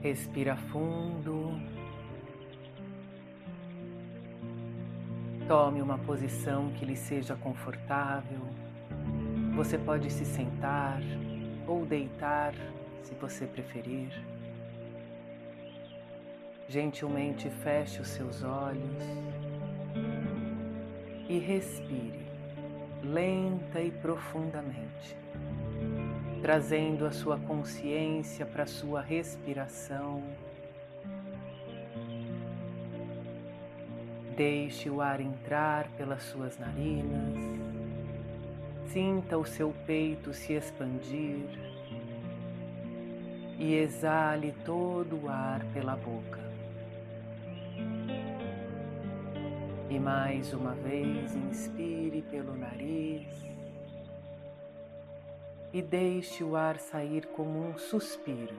Respira fundo. Tome uma posição que lhe seja confortável. Você pode se sentar ou deitar, se você preferir. Gentilmente feche os seus olhos e respire lenta e profundamente, trazendo a sua consciência para a sua respiração. Deixe o ar entrar pelas suas narinas, sinta o seu peito se expandir e exale todo o ar pela boca. E mais uma vez, inspire pelo nariz e deixe o ar sair como um suspiro.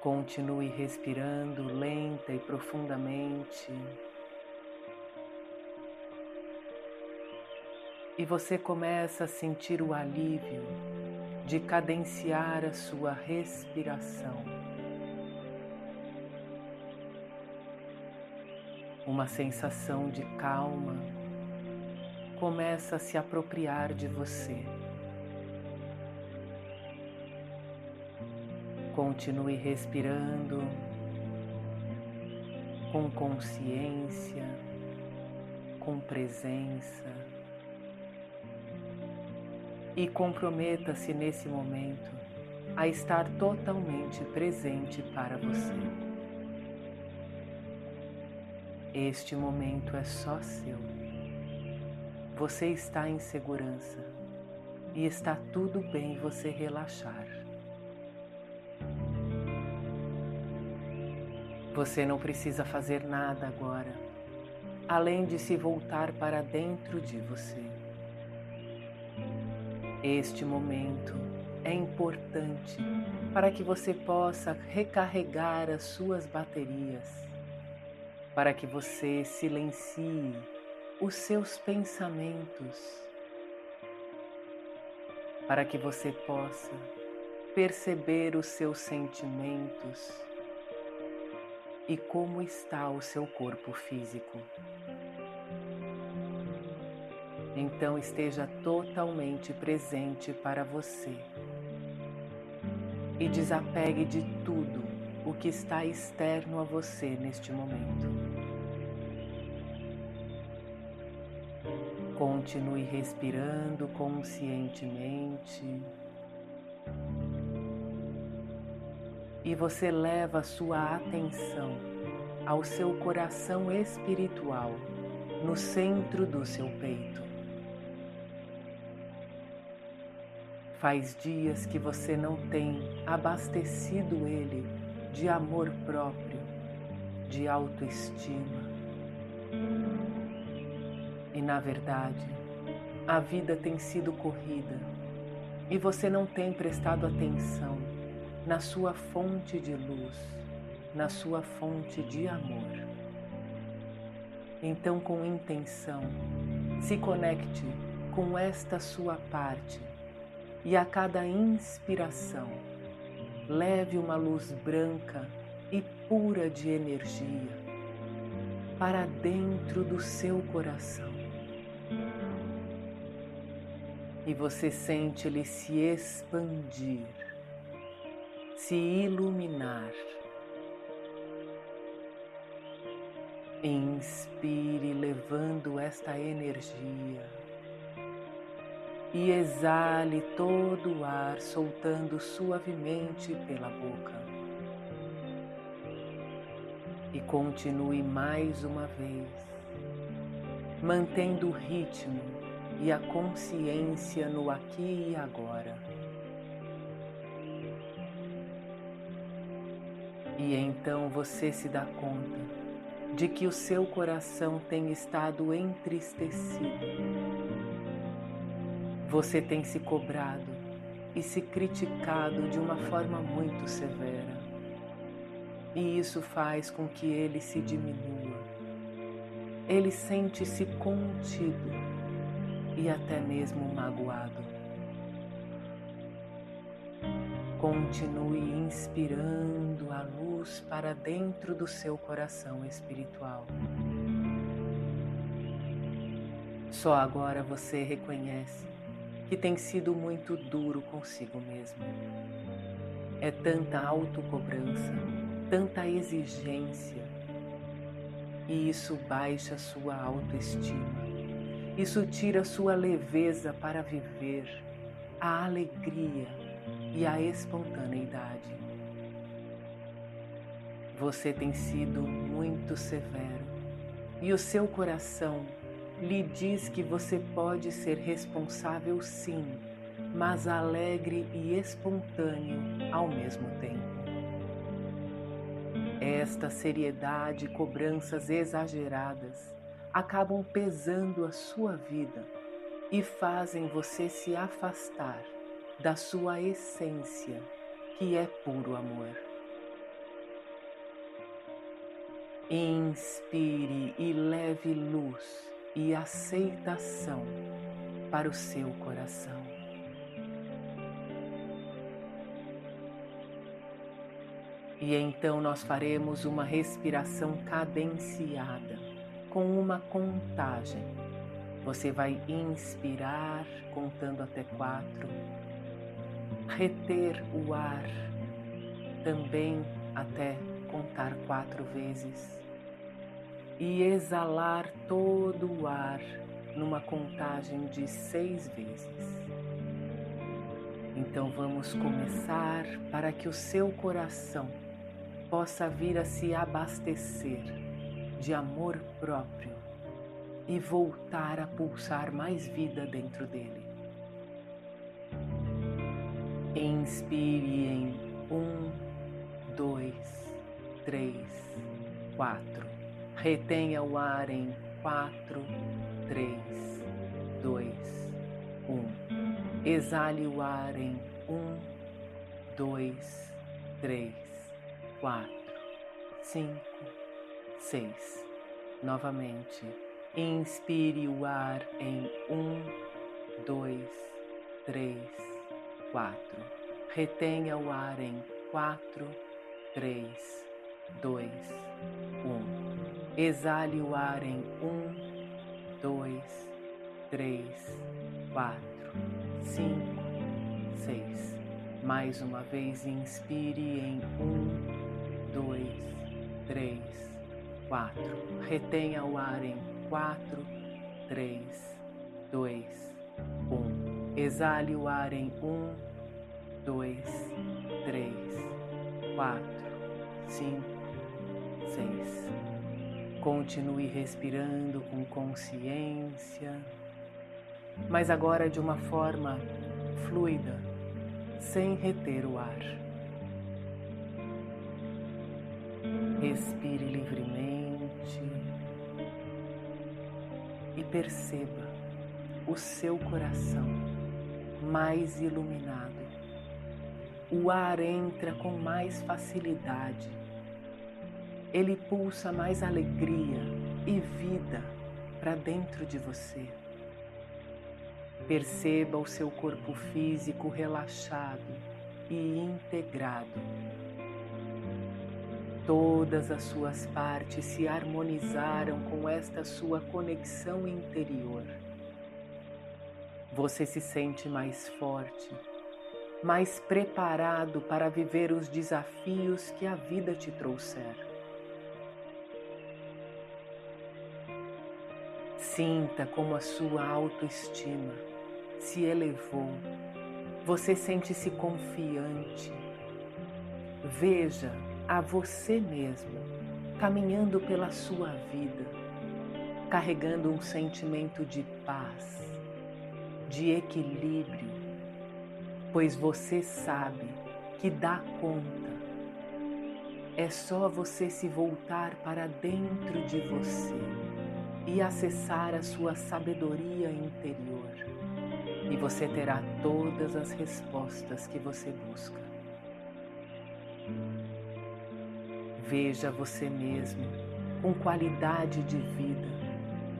Continue respirando lenta e profundamente. E você começa a sentir o alívio de cadenciar a sua respiração. uma sensação de calma começa a se apropriar de você. Continue respirando com consciência, com presença e comprometa-se nesse momento a estar totalmente presente para você. Este momento é só seu. Você está em segurança e está tudo bem você relaxar. Você não precisa fazer nada agora, além de se voltar para dentro de você. Este momento é importante para que você possa recarregar as suas baterias para que você silencie os seus pensamentos, para que você possa perceber os seus sentimentos e como está o seu corpo físico. Então esteja totalmente presente para você e desapegue de tudo o que está externo a você neste momento. Continue respirando conscientemente. E você leva sua atenção ao seu coração espiritual no centro do seu peito. Faz dias que você não tem abastecido ele de amor próprio, de autoestima. E na verdade, a vida tem sido corrida e você não tem prestado atenção na sua fonte de luz, na sua fonte de amor. Então, com intenção, se conecte com esta sua parte e a cada inspiração, leve uma luz branca e pura de energia para dentro do seu coração e você sente ele se expandir, se iluminar. Inspire levando esta energia e exale todo o ar soltando suavemente pela boca. E continue mais uma vez, mantendo o ritmo e a consciência no aqui e agora. E então você se dá conta de que o seu coração tem estado entristecido. Você tem se cobrado e se criticado de uma forma muito severa. E isso faz com que ele se diminua. Ele sente-se contido e até mesmo magoado. Continue inspirando a luz para dentro do seu coração espiritual. Só agora você reconhece que tem sido muito duro consigo mesmo. É tanta autocobrança, tanta exigência, e isso baixa sua autoestima. Isso tira sua leveza para viver a alegria e a espontaneidade. Você tem sido muito severo e o seu coração lhe diz que você pode ser responsável sim, mas alegre e espontâneo ao mesmo tempo. Esta seriedade e cobranças exageradas acabam pesando a sua vida e fazem você se afastar da sua essência, que é puro amor. Inspire e leve luz e aceitação para o seu coração. E então nós faremos uma respiração cadenciada, com uma contagem. Você vai inspirar contando até quatro reter o ar também até contar quatro vezes e exalar todo o ar numa contagem de seis vezes. Então vamos começar para que o seu coração possa vir a se abastecer de amor próprio e voltar a pulsar mais vida dentro dele. Inspire em um, dois, três, quatro. Retenha o ar em quatro, três, dois, um. Exale o ar em um, dois, três, quatro, cinco, seis. Novamente. Inspire o ar em um, dois, três, quatro. Retenha o ar em quatro, três, dois, um. Exale o ar em um, dois, três, quatro, cinco, seis. Mais uma vez, inspire em um, quatro. Retenha o ar em quatro, três, dois, um. Exale o ar em um, dois, três, quatro, cinco, seis. Continue respirando com consciência, mas agora de uma forma fluida, sem reter o ar. Respire livremente e perceba o seu coração mais iluminado. O ar entra com mais facilidade. Ele pulsa mais alegria e vida para dentro de você. Perceba o seu corpo físico relaxado e integrado. Todas as suas partes se harmonizaram com esta sua conexão interior. Você se sente mais forte, mais preparado para viver os desafios que a vida te trouxer. Sinta como a sua autoestima se elevou. Você sente-se confiante. Veja a você mesmo caminhando pela sua vida, carregando um sentimento de paz, de equilíbrio, pois você sabe que dá conta. É só você se voltar para dentro de você e acessar a sua sabedoria interior, e você terá todas as respostas que você busca. Veja você mesmo com qualidade de vida,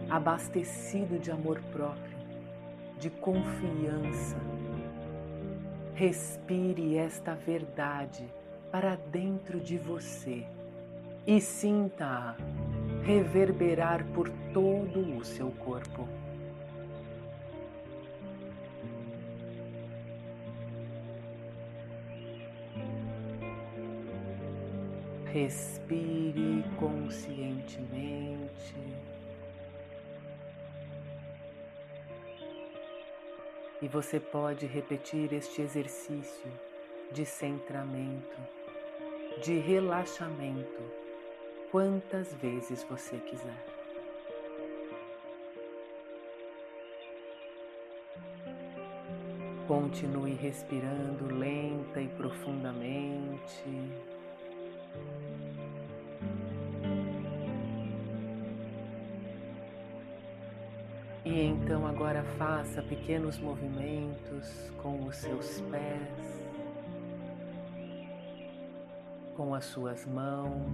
abastecido de amor próprio de confiança. Respire esta verdade para dentro de você e sinta-a reverberar por todo o seu corpo. Respire conscientemente. E você pode repetir este exercício de centramento, de relaxamento, quantas vezes você quiser. Continue respirando lenta e profundamente. Agora faça pequenos movimentos com os seus pés, com as suas mãos,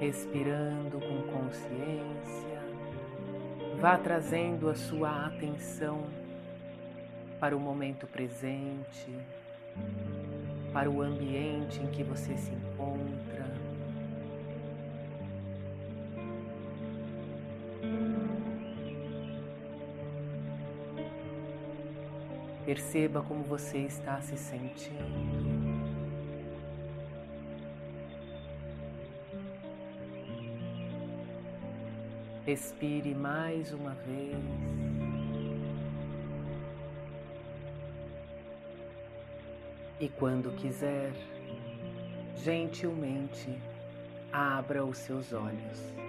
respirando com consciência. Vá trazendo a sua atenção para o momento presente, para o ambiente em que você se encontra. Perceba como você está se sentindo. Respire mais uma vez. E quando quiser, gentilmente abra os seus olhos.